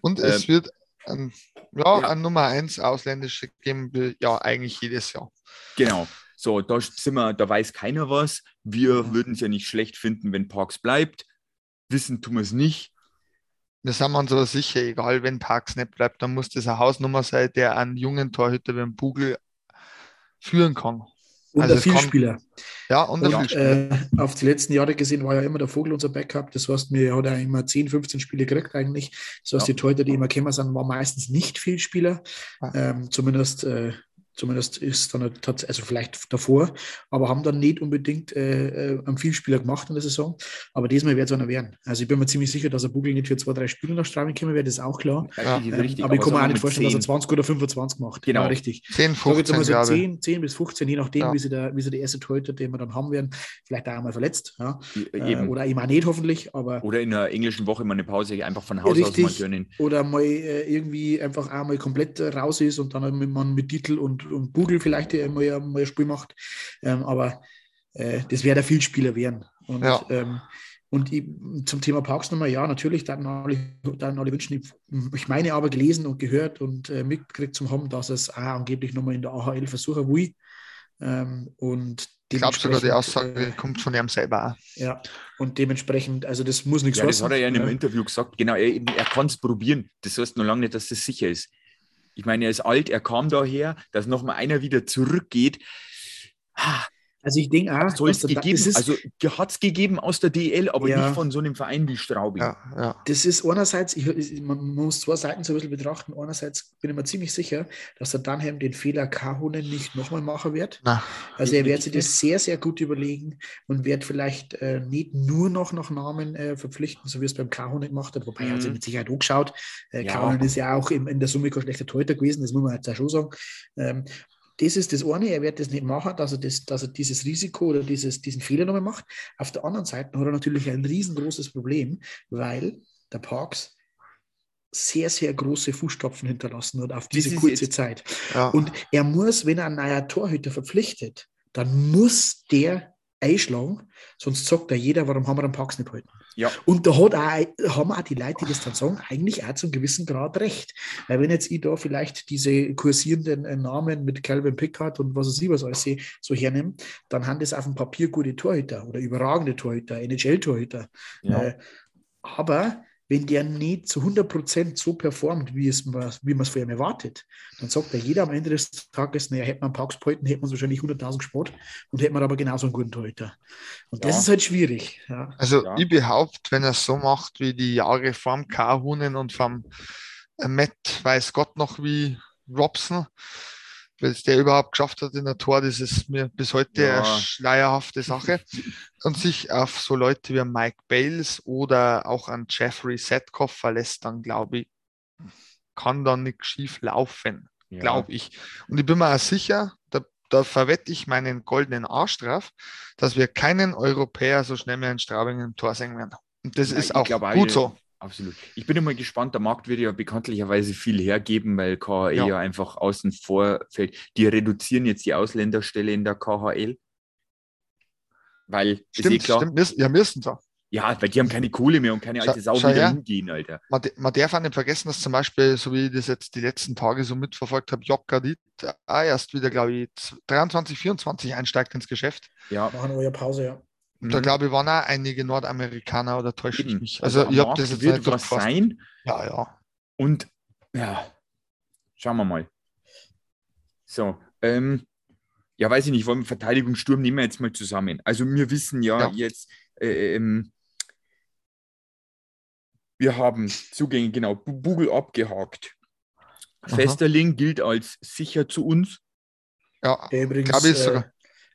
Und es ähm, wird ein, ja, ja. ein Nummer 1 ausländische geben, ja, eigentlich jedes Jahr. Genau. So, da sind wir, da weiß keiner was. Wir mhm. würden es ja nicht schlecht finden, wenn Parks bleibt. Wissen tun wir es nicht. Wir sind uns aber sicher, egal wenn Parks nicht bleibt, dann muss das eine Hausnummer sein, der einen jungen Torhüter wie Bugel führen kann. Und also der Vielspieler. ja, und der Vielspieler. Äh, auf die letzten Jahre gesehen war ja immer der Vogel unser Backup. Das heißt, wir hat ja immer 10, 15 Spiele gekriegt eigentlich. Das heißt, ja. die Torhüter, die immer gekommen sind, waren meistens nicht Vielspieler. Ähm, zumindest äh, Zumindest ist dann also vielleicht davor, aber haben dann nicht unbedingt äh, äh, einen Vielspieler gemacht in der Saison. Aber diesmal wird es einer werden. Also ich bin mir ziemlich sicher, dass er Bugel nicht für zwei, drei Spiele nach Straubing kommen wird, das ist auch klar. Ja, ähm, richtig, aber ich kann mir auch nicht vorstellen, 10. dass er 20 oder 25 macht. Genau, ja, richtig. 10, 15, so 10, 10 bis 15, je nachdem, ja. wie, sie der, wie sie der erste Torhüter, den wir dann haben werden, vielleicht auch einmal verletzt. Ja. Äh, oder eben auch nicht hoffentlich. Aber oder in der englischen Woche mal eine Pause einfach von Haus richtig, aus mal gönnen. Oder mal äh, irgendwie einfach einmal komplett raus ist und dann mit, man mit Titel und, und Bugel vielleicht der mal, mal ein Spiel macht. Ähm, aber äh, das wäre der Vielspieler werden. Und, ja. ähm, und ich, zum Thema Parks nochmal, ja, natürlich, dann alle, dann alle wünschen, ich, ich meine aber gelesen und gehört und äh, mitgekriegt zum haben, dass es auch angeblich nochmal in der AHL versuchen will. Ähm, und ich glaube sogar, die Aussage äh, kommt von ihm selber. Ja, und dementsprechend, also das muss nichts ja, Das hat er ja in einem ja. Interview gesagt, genau, er, er kann es probieren. Das heißt noch lange nicht, dass das sicher ist. Ich meine, er ist alt, er kam daher, dass nochmal einer wieder zurückgeht. Also ich denke auch, soll es gegeben, ist, also hat es gegeben aus der DL, aber ja, nicht von so einem Verein wie Straubing. Ja, ja. Das ist einerseits, ich, man muss zwei Seiten so ein bisschen betrachten. Einerseits bin ich mir ziemlich sicher, dass der Dunham den Fehler Kahunen nicht nochmal machen wird. Na, also er wird sich das sehr, sehr gut überlegen und wird vielleicht äh, nicht nur noch nach Namen äh, verpflichten, so wie es beim Kahunen gemacht hat, wobei mhm. er hat sich mit Sicherheit angeschaut. Äh, ja. Kahunen ist ja auch im, in der Summe kein schlechter Torhüter gewesen, das muss man jetzt auch schon sagen. Ähm, das ist das eine, er wird das nicht machen, dass er, das, dass er dieses Risiko oder dieses, diesen Fehler nochmal macht. Auf der anderen Seite hat er natürlich ein riesengroßes Problem, weil der Parks sehr, sehr große Fußstapfen hinterlassen hat auf diese kurze jetzt, Zeit. Ja. Und er muss, wenn er einen neuen Torhüter verpflichtet, dann muss der einschlagen, sonst sagt da jeder, warum haben wir den Parks nicht halten. Ja. Und da hat auch, haben auch die Leute, die das dann sagen, eigentlich auch zum gewissen Grad recht. Weil wenn jetzt ich da vielleicht diese kursierenden äh, Namen mit Calvin Pickard und was ich was alles sehe, so hernehme, dann haben das auf dem Papier gute Torhüter oder überragende Torhüter, NHL-Torhüter. Ja. Äh, aber wenn der nicht zu 100% so performt, wie, es, wie man es von ihm erwartet, dann sagt er jeder am Ende des Tages, naja, hätte man Parks behalten, hätte man wahrscheinlich 100.000 gespart und hätte man aber genauso einen guten Torhüter. Und ja. das ist halt schwierig. Ja. Also ja. ich behaupte, wenn er es so macht wie die Jahre vom K-Hunen und vom Matt, weiß Gott noch wie Robson, weil es der überhaupt geschafft hat in der Tor, das ist mir bis heute ja. eine schleierhafte Sache. Und sich auf so Leute wie Mike Bales oder auch an Jeffrey Setkoff verlässt, dann glaube ich, kann da nichts schief laufen, ja. glaube ich. Und ich bin mir auch sicher, da, da verwette ich meinen goldenen Arsch drauf, dass wir keinen Europäer so schnell mehr in Straubing im Tor sehen werden. Und das ja, ist auch gut so. Absolut. Ich bin immer gespannt, der Markt wird ja bekanntlicherweise viel hergeben, weil KHL ja, ja einfach außen vor fällt. Die reduzieren jetzt die Ausländerstelle in der KHL. Weil, stimmt, ist eh klar, stimmt, ja, müssen sie. Ja, weil die haben keine Kohle mehr und keine alte Sau wieder hingehen, Alter. Man, man, darf auch nicht vergessen, dass zum Beispiel, so wie ich das jetzt die letzten Tage so mitverfolgt habe, Jokkadit auch erst wieder, glaube ich, 23, 24 einsteigt ins Geschäft. Ja. Machen wir ja Pause, ja. Da mhm. glaube ich, waren auch einige Nordamerikaner oder täusche ich mich. Also, also ich habe das jetzt wird was sein. Ja, ja. Und ja, schauen wir mal. So, ähm, ja, weiß ich nicht, wollen wir Verteidigungssturm nehmen wir jetzt mal zusammen. Also wir wissen ja, ja. jetzt, äh, ähm, wir haben Zugänge, genau, Bugel abgehakt. Aha. Festerling gilt als sicher zu uns. Ja, der übrigens äh,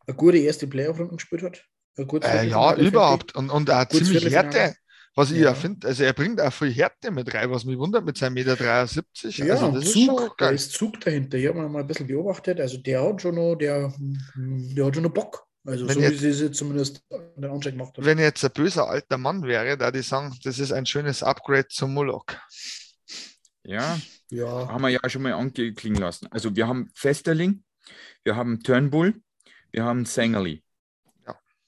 eine gute erste Playoff-Runde gespielt hat. Äh, ja, überhaupt. Und, und auch ziemlich Härte. Was ich ja, finde, also er bringt auch viel Härte mit rein, was mich wundert mit seinem Meter 73. Ja, also das Zug, ist da ist Zug dahinter. Ich habe mal ein bisschen beobachtet. Also der hat schon noch, der, der hat schon noch Bock. Also wenn so jetzt, wie sie es zumindest den Anschein gemacht haben. Wenn jetzt ein böser alter Mann wäre, da die sagen, das ist ein schönes Upgrade zum Moloch. Ja, Ja, haben wir ja schon mal anklingen lassen. Also wir haben Festerling, wir haben Turnbull, wir haben Sängerli.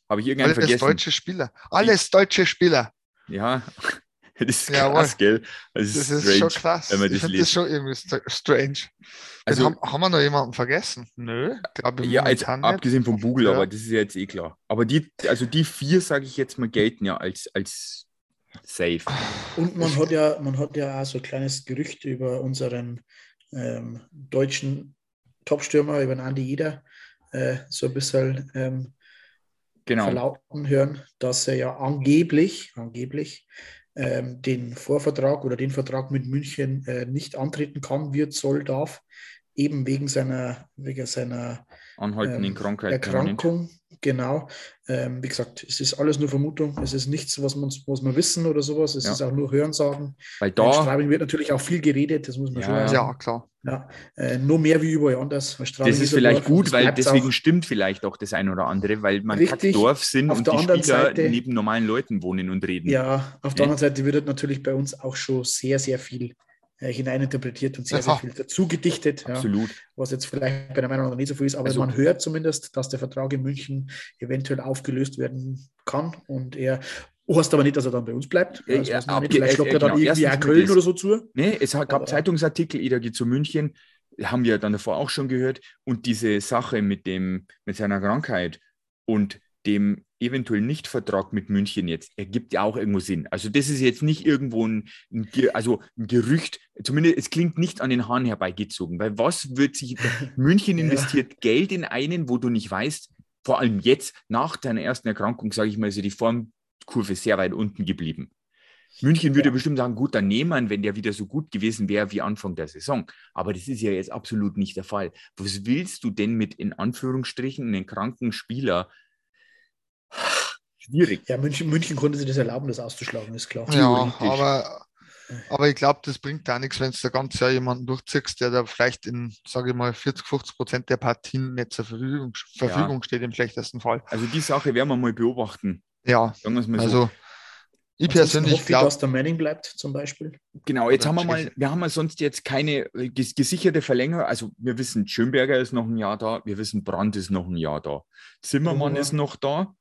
Habe ich irgendeinen Alles vergessen? deutsche Spieler. Alles deutsche Spieler. Ja, das ist Jawohl. krass, gell? Das ist, Das ist strange, schon krass. wenn man ich das finde liest. das schon irgendwie st- strange. Also, haben, haben wir noch jemanden vergessen? Nö, glaube ich ja, nicht. abgesehen vom Google, Ja. aber das ist ja jetzt eh klar. Aber die, also die vier, sage ich jetzt mal, gelten ja als, als safe. und man hat ja, man hat ja auch so ein kleines Gerücht über unseren ähm, deutschen Topstürmer, über den Andi Jeder, äh, so ein bisschen ähm, Genau. verlauten hören, dass er ja angeblich, angeblich ähm, den Vorvertrag oder den Vertrag mit München äh, nicht antreten kann, wird, soll, darf, eben wegen seiner, wegen seiner Anhaltenden ähm, Krankheit. Erkrankung. Genau. Ähm, wie gesagt, es ist alles nur Vermutung, es ist nichts, was, man, was wir wissen oder sowas, es Ja. ist auch nur Hörensagen. Weil In da, Straubing wird natürlich auch viel geredet, das muss man Ja. schon Ja, sagen. klar. Ja. Äh, nur mehr wie überall anders. Straubing das ist vielleicht Dorf gut, weil deswegen auch. stimmt vielleicht auch das ein oder andere, weil man Richtig. Dorf sind Auf und der die anderen Spieler Seite- neben normalen Leuten wohnen und reden. Ja, auf Ja. der anderen Seite wird natürlich bei uns auch schon sehr, sehr viel äh, hineininterpretiert und sehr, sehr Aha. viel dazu gedichtet. Ja. Absolut. was jetzt vielleicht bei der Meinung nicht so viel ist, aber Also- man hört zumindest, dass der Vertrag in München eventuell aufgelöst werden kann und er heißt aber nicht, dass er dann bei uns bleibt. Ja, ja, man nicht. Vielleicht äh, schlagt er dann genau. irgendwie auch Köln oder so zu. Nee, es gab Aber- Zeitungsartikel, Ida geht zu München, haben wir dann davor auch schon gehört. Und diese Sache mit, dem, mit seiner Krankheit und dem eventuell Nicht-Vertrag mit München jetzt ergibt ja auch irgendwo Sinn. Also das ist jetzt nicht irgendwo ein, ein, also ein Gerücht, zumindest es klingt nicht an den Haaren herbeigezogen, weil was wird sich, München Ja. investiert Geld in einen, wo du nicht weißt, vor allem jetzt nach deiner ersten Erkrankung, sage ich mal, ja die Formkurve sehr weit unten geblieben. München würde Ja. bestimmt sagen, gut, dann nehmen wir, wenn der wieder so gut gewesen wäre wie Anfang der Saison. Aber das ist ja jetzt absolut nicht der Fall. Was willst du denn mit in Anführungsstrichen einen kranken Spieler? Schwierig. Ja, München, München konnte sich das erlauben, das auszuschlagen, ist klar. Ja, aber, aber ich glaube, das bringt da nichts, wenn du da ganz Jahr jemanden durchziehst, der da vielleicht in, sage ich mal, 40, 50 Prozent der Partien nicht zur Verfügung, Verfügung steht, im schlechtesten Fall. Also die Sache werden wir mal beobachten. Ja, Sagen wir es mal so. also ich persönlich hoffe glaube, dass der Manning bleibt, zum Beispiel. Genau, jetzt Oder haben wir mal, wir haben ja sonst jetzt keine äh, ges gesicherte Verlängerung. Also wir wissen, Schönberger ist noch ein Jahr da, wir wissen, Brandt ist noch ein Jahr da. Zimmermann Brunhuber. ist noch da, ja,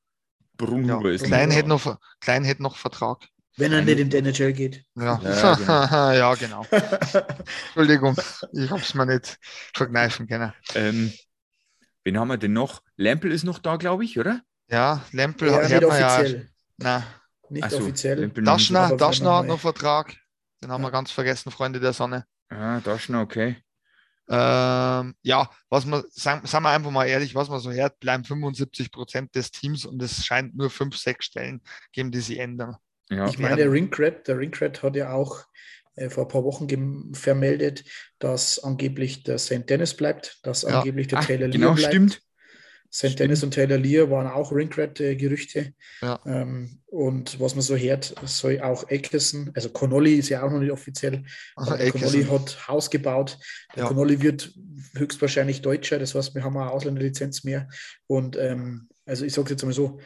Brunhuber ist Klein, noch hätte da. noch, Klein hätte noch Vertrag. Wenn er nicht in die NHL geht. Ja, Ja, genau. ja, genau. Entschuldigung, ich habe es mir nicht verkneifen können. Ähm, wen haben wir denn noch? Lempel ist noch da, glaube ich, oder? Ja, Lempel Ja, hört nicht man ja. offiziell. Na, Nicht Ach so, offiziell. Lempel noch nicht. Daschner, Daschner hat noch Vertrag. Den haben wir Ja. ganz vergessen, Freunde der Sonne. Ah, Daschner, okay. Ähm, ja, was man, sagen, sagen wir einfach mal ehrlich, was man so hört, bleiben 75 Prozent des Teams und es scheint nur fünf, sechs Stellen geben, die sie ändern. Ja, Ich meine, der Ringcred, der Ringcred hat ja auch äh, vor ein paar Wochen gem- vermeldet, dass angeblich der St. Dennis bleibt, dass Ja. angeblich der Ach, Taylor genau, Lear bleibt. stimmt. St. Dennis und Taylor Lear waren auch Ringcred-Gerüchte. Ja. Ähm, und was man so hört, soll auch Eckerson, also Connolly ist ja auch noch nicht offiziell, der Connolly hat Haus gebaut. Der Ja. Connolly wird höchstwahrscheinlich Deutscher, das heißt, wir haben eine Ausländerlizenz mehr. Und ähm, also ich sage jetzt mal so,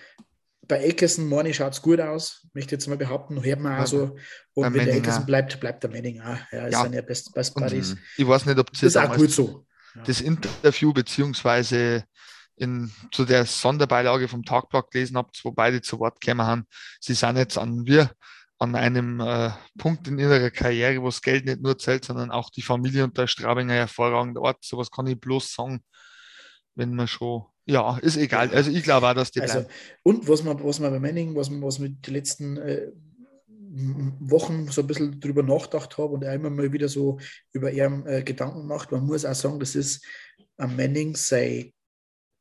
bei Eckerson, Morni schaut es gut aus, möchte jetzt mal behaupten, hört man auch so. Und wenn der Manning Eckerson auch. bleibt, bleibt der Manning auch. Ja, ist Ja. ja Best, Best Buddies. ich weiß nicht, ob Das ist auch gut so. das Interview beziehungsweise in, zu der Sonderbeilage vom Tagblatt gelesen habt, wo beide zu Wort gekommen haben. Sie sind jetzt an wir an einem äh, Punkt in ihrer Karriere, wo das Geld nicht nur zählt, sondern auch die Familie und der Straubinger hervorragender Ort. Sowas kann ich bloß sagen, wenn man schon, ja, ist egal. Also ich glaube auch, dass die Also, bleiben. und was man, was man bei Manning, was man, was man die letzten äh, Wochen so ein bisschen drüber nachgedacht habe und er immer mal wieder so über ihren äh, Gedanken macht, man muss auch sagen, das ist am Manning sein,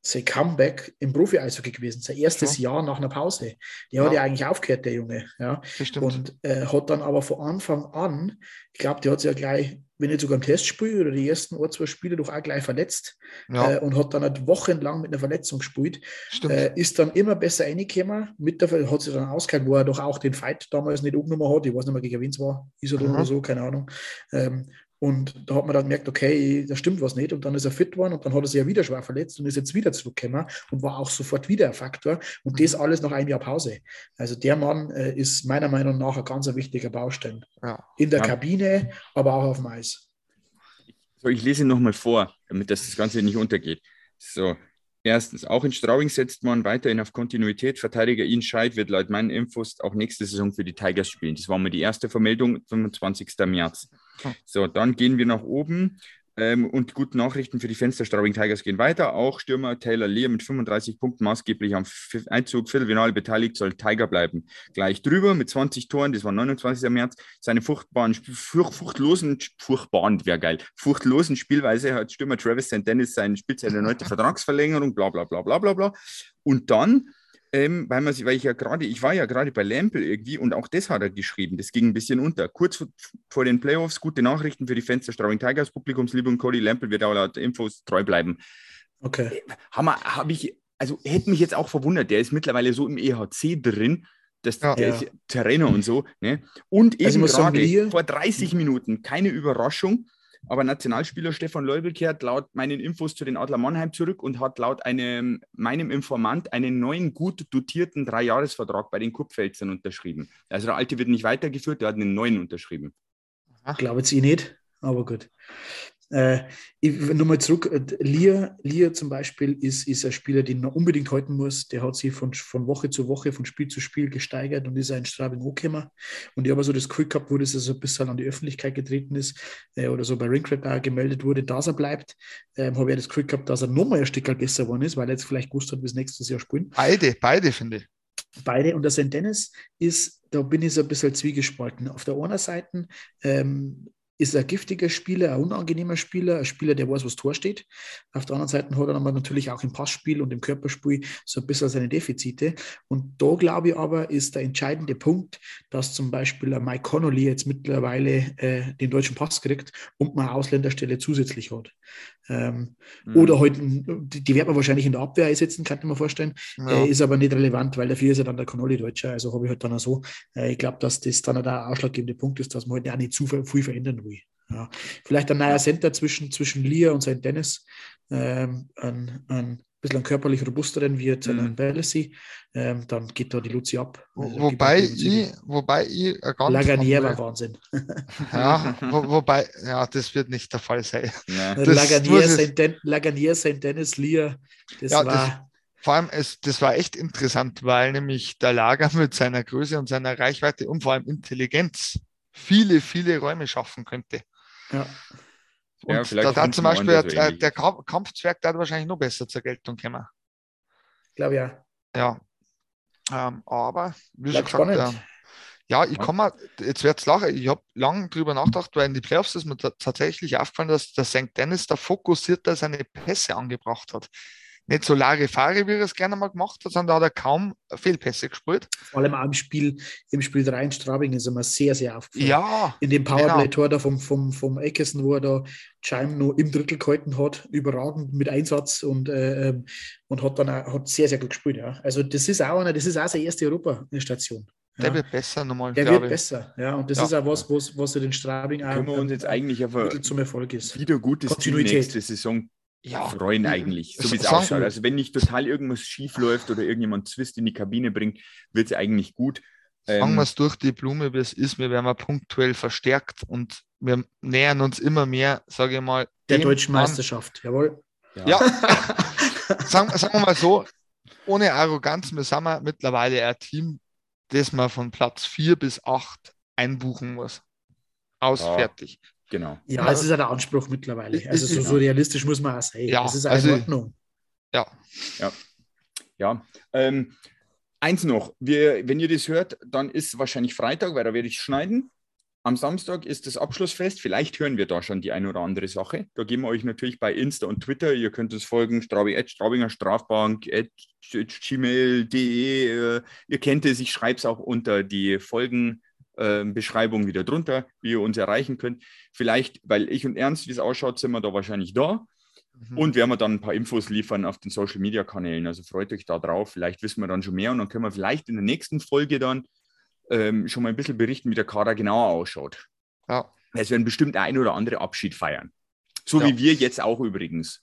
sein Comeback im Profi-Eishockey gewesen, sein erstes Schon. Jahr nach einer Pause. Der hat Ja. ja eigentlich aufgehört, der Junge. Ja. Und äh, hat dann aber von Anfang an, ich glaube, der hat sich ja gleich, wenn nicht sogar im Testspiel oder die ersten ein, zwei Spiele doch auch gleich verletzt ja, äh, und hat dann halt wochenlang mit einer Verletzung gespielt. Äh, ist dann immer besser reingekommen. Mit der hat sich dann ausgehört, wo er doch auch den Fight damals nicht angenommen hat. Ich weiß nicht mehr, gegen wen es war. Iserlohn Mhm. oder so, keine Ahnung. Ähm, und da hat man dann gemerkt, okay, da stimmt was nicht. Und dann ist er fit geworden und dann hat er sich ja wieder schwer verletzt und ist jetzt wieder zurückgekommen und war auch sofort wieder ein Faktor. Und Mhm. das alles nach einem Jahr Pause. Also der Mann äh, ist meiner Meinung nach ein ganz wichtiger Baustein. ja. In der Ja. Kabine, aber auch auf dem Eis. So, ich lese nochmal vor, damit das, das Ganze nicht untergeht. So, erstens, auch in Straubing setzt man weiterhin auf Kontinuität. Verteidiger Ian Scheid wird laut meinen Infos auch nächste Saison für die Tigers spielen. Das war mal die erste Vermeldung, 25. März. So, dann gehen wir nach oben. Ähm, und gute Nachrichten für die Fenster Straubing Tigers gehen weiter. Auch Stürmer Taylor Lear mit 35 Punkten maßgeblich am Einzug Viertelfinale beteiligt, soll Tiger bleiben. Gleich drüber mit 20 Toren, das war 29. März. Seine furchtbaren, furch, furchtlosen, furchtbaren, wäre geil, furchtlosen Spielweise hat Stürmer Travis St. Dennis seine Spielzeit erneute Vertragsverlängerung, bla bla bla bla bla bla. Und dann ähm, weil, man, weil ich ja gerade, ich war ja gerade bei Lampel irgendwie und auch das hat er geschrieben. Das ging ein bisschen unter. Kurz vor, vor den Playoffs, gute Nachrichten für die Fans der Straubing Tigers, Publikumsliebe und Cody Lampel wird auch laut Infos treu bleiben. Okay. Habe hab ich, also hätte mich jetzt auch verwundert, der ist mittlerweile so im EHC drin, das, ja. der ist Trainer und so. Ne? Und also eben also gerade vor 30 Minuten, keine Überraschung, aber Nationalspieler Stefan Leubel kehrt laut meinen Infos zu den Adler Mannheim zurück und hat laut einem, meinem Informant einen neuen, gut dotierten Dreijahresvertrag bei den Kurpfälzern unterschrieben. Also der alte wird nicht weitergeführt, der hat einen neuen unterschrieben. Glaube ich nicht, aber gut. Äh, Nochmal zurück, äh, Lier, Lier zum Beispiel ist, ist ein Spieler, den man unbedingt halten muss. Der hat sich von, von Woche zu Woche, von Spiel zu Spiel gesteigert und ist ein Straubing hochgekommen. Und ich habe so das Gefühl gehabt, wo das so ein bisschen an die Öffentlichkeit getreten ist äh, oder so bei Ringcrack auch gemeldet wurde, dass er bleibt, ähm, habe ich das Gefühl gehabt, dass er nochmal ein Stück besser geworden ist, weil er jetzt vielleicht gewusst hat, bis nächstes Jahr spielen. Beide, beide finde ich. Beide. Und der St. Dennis ist, da bin ich so ein bisschen zwiegespalten. Auf der einen Seite ähm, ist ein giftiger Spieler, ein unangenehmer Spieler, ein Spieler, der weiß, was Tor steht. Auf der anderen Seite hat er aber natürlich auch im Passspiel und im Körperspiel so ein bisschen seine Defizite. Und da glaube ich aber, ist der entscheidende Punkt, dass zum Beispiel ein Mike Connolly jetzt mittlerweile äh, den deutschen Pass kriegt und man Ausländerstelle zusätzlich hat. Ähm, mhm. Oder halt, die, wird man wahrscheinlich in der Abwehr einsetzen, kann ich mir vorstellen. Ja. Äh, ist aber nicht relevant, weil dafür ist er dann der Connolly Deutscher. Also habe ich halt dann auch so. Äh, ich glaube, dass das dann auch der ausschlaggebende Punkt ist, dass man halt auch nicht zu viel verändern will. Ja. Vielleicht ein neuer Center zwischen, zwischen Lia und St. Dennis. Ähm, ein, ein bisschen körperlich robusteren wie jetzt mhm. Bellesi, ähm, dann geht da die Luzi ab. Also wobei, ich, wobei ich ganz Laganier war Wahnsinn. ja, wo, wobei, ja, das wird nicht der Fall sein. Ja. Laganier, St. Dennis, Lia, das ja, war. Das, vor allem, es, das war echt interessant, weil nämlich der Lager mit seiner Größe und seiner Reichweite und vor allem Intelligenz viele, viele Räume schaffen könnte. Ja. Und ja, da, da zum Beispiel der, der Kampfzwerg, der hat wahrscheinlich noch besser zur Geltung kommen. Glaube ja. Ja. Ähm, aber, wie schon gesagt, äh, ja, ich kann mal, jetzt wird es lachen, ich habe lange drüber nachgedacht, weil in die Playoffs ist mir tatsächlich aufgefallen, dass der St. Dennis da fokussierter seine Pässe angebracht hat nicht so Larifari, wie er es gerne mal gemacht hat, sondern da hat er kaum Fehlpässe gespielt. Vor allem auch im Spiel, im Spiel 3 in Straubing ist er mir sehr, sehr aufgefallen. Ja. In dem Powerplay-Tor genau. da vom, vom, vom Eckerson, wo er da Chime noch im Drittel gehalten hat, überragend mit Einsatz und, äh, ähm, und hat dann auch, hat sehr, sehr gut gespielt. Ja. Also das ist auch eine, das ist auch seine erste Europastation. Ja. Der wird besser nochmal. Der wird ich. besser, ja. Und das ja. ist auch was, was, was in den Straubing auch Können wir uns jetzt eigentlich auf zum Erfolg ist. Wieder gutes Team nächste Saison ja, freuen eigentlich, so wie es ausschaut. Also wenn nicht total irgendwas schief läuft oder irgendjemand Zwist in die Kabine bringt, wird es eigentlich gut. Fangen ähm, wir es durch die Blume, wie es ist. Wir werden punktuell verstärkt und wir nähern uns immer mehr, sage ich mal. Der deutschen Meisterschaft, jawohl. Ja, ja. sagen, sagen, wir mal so, ohne Arroganz, wir sind wir mittlerweile ein Team, das man von Platz 4 bis 8 einbuchen muss. Aus, ja. Genau. Ja, es ist ja der Anspruch mittlerweile. Also so, so realistisch muss man auch sein. Ja, das ist also, in Ordnung. Ja. Ja. ja. Ähm, eins noch, wir, wenn ihr das hört, dann ist wahrscheinlich Freitag, weil da werde ich schneiden. Am Samstag ist das Abschlussfest. Vielleicht hören wir da schon die eine oder andere Sache. Da geben wir euch natürlich bei Insta und Twitter. Ihr könnt es folgen: Straubing, Straubinger Strafbank, gmail.de. Äh, ihr kennt es, ich schreibe es auch unter die Folgen äh, Beschreibung wieder drunter, wie ihr uns erreichen könnt. Vielleicht, weil ich und Ernst, wie es ausschaut, sind wir da wahrscheinlich da. Mhm. Und werden wir dann ein paar Infos liefern auf den Social Media Kanälen. Also freut euch da drauf. Vielleicht wissen wir dann schon mehr und dann können wir vielleicht in der nächsten Folge dann ähm, schon mal ein bisschen berichten, wie der Kader genauer ausschaut. Ja. Es werden bestimmt ein oder andere Abschied feiern. So ja. wie wir jetzt auch übrigens.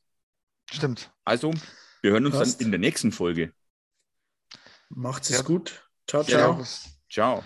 Stimmt. Also, wir hören uns Passt. dann in der nächsten Folge. Macht's es ja. gut. Ciao, ciao. Ciao.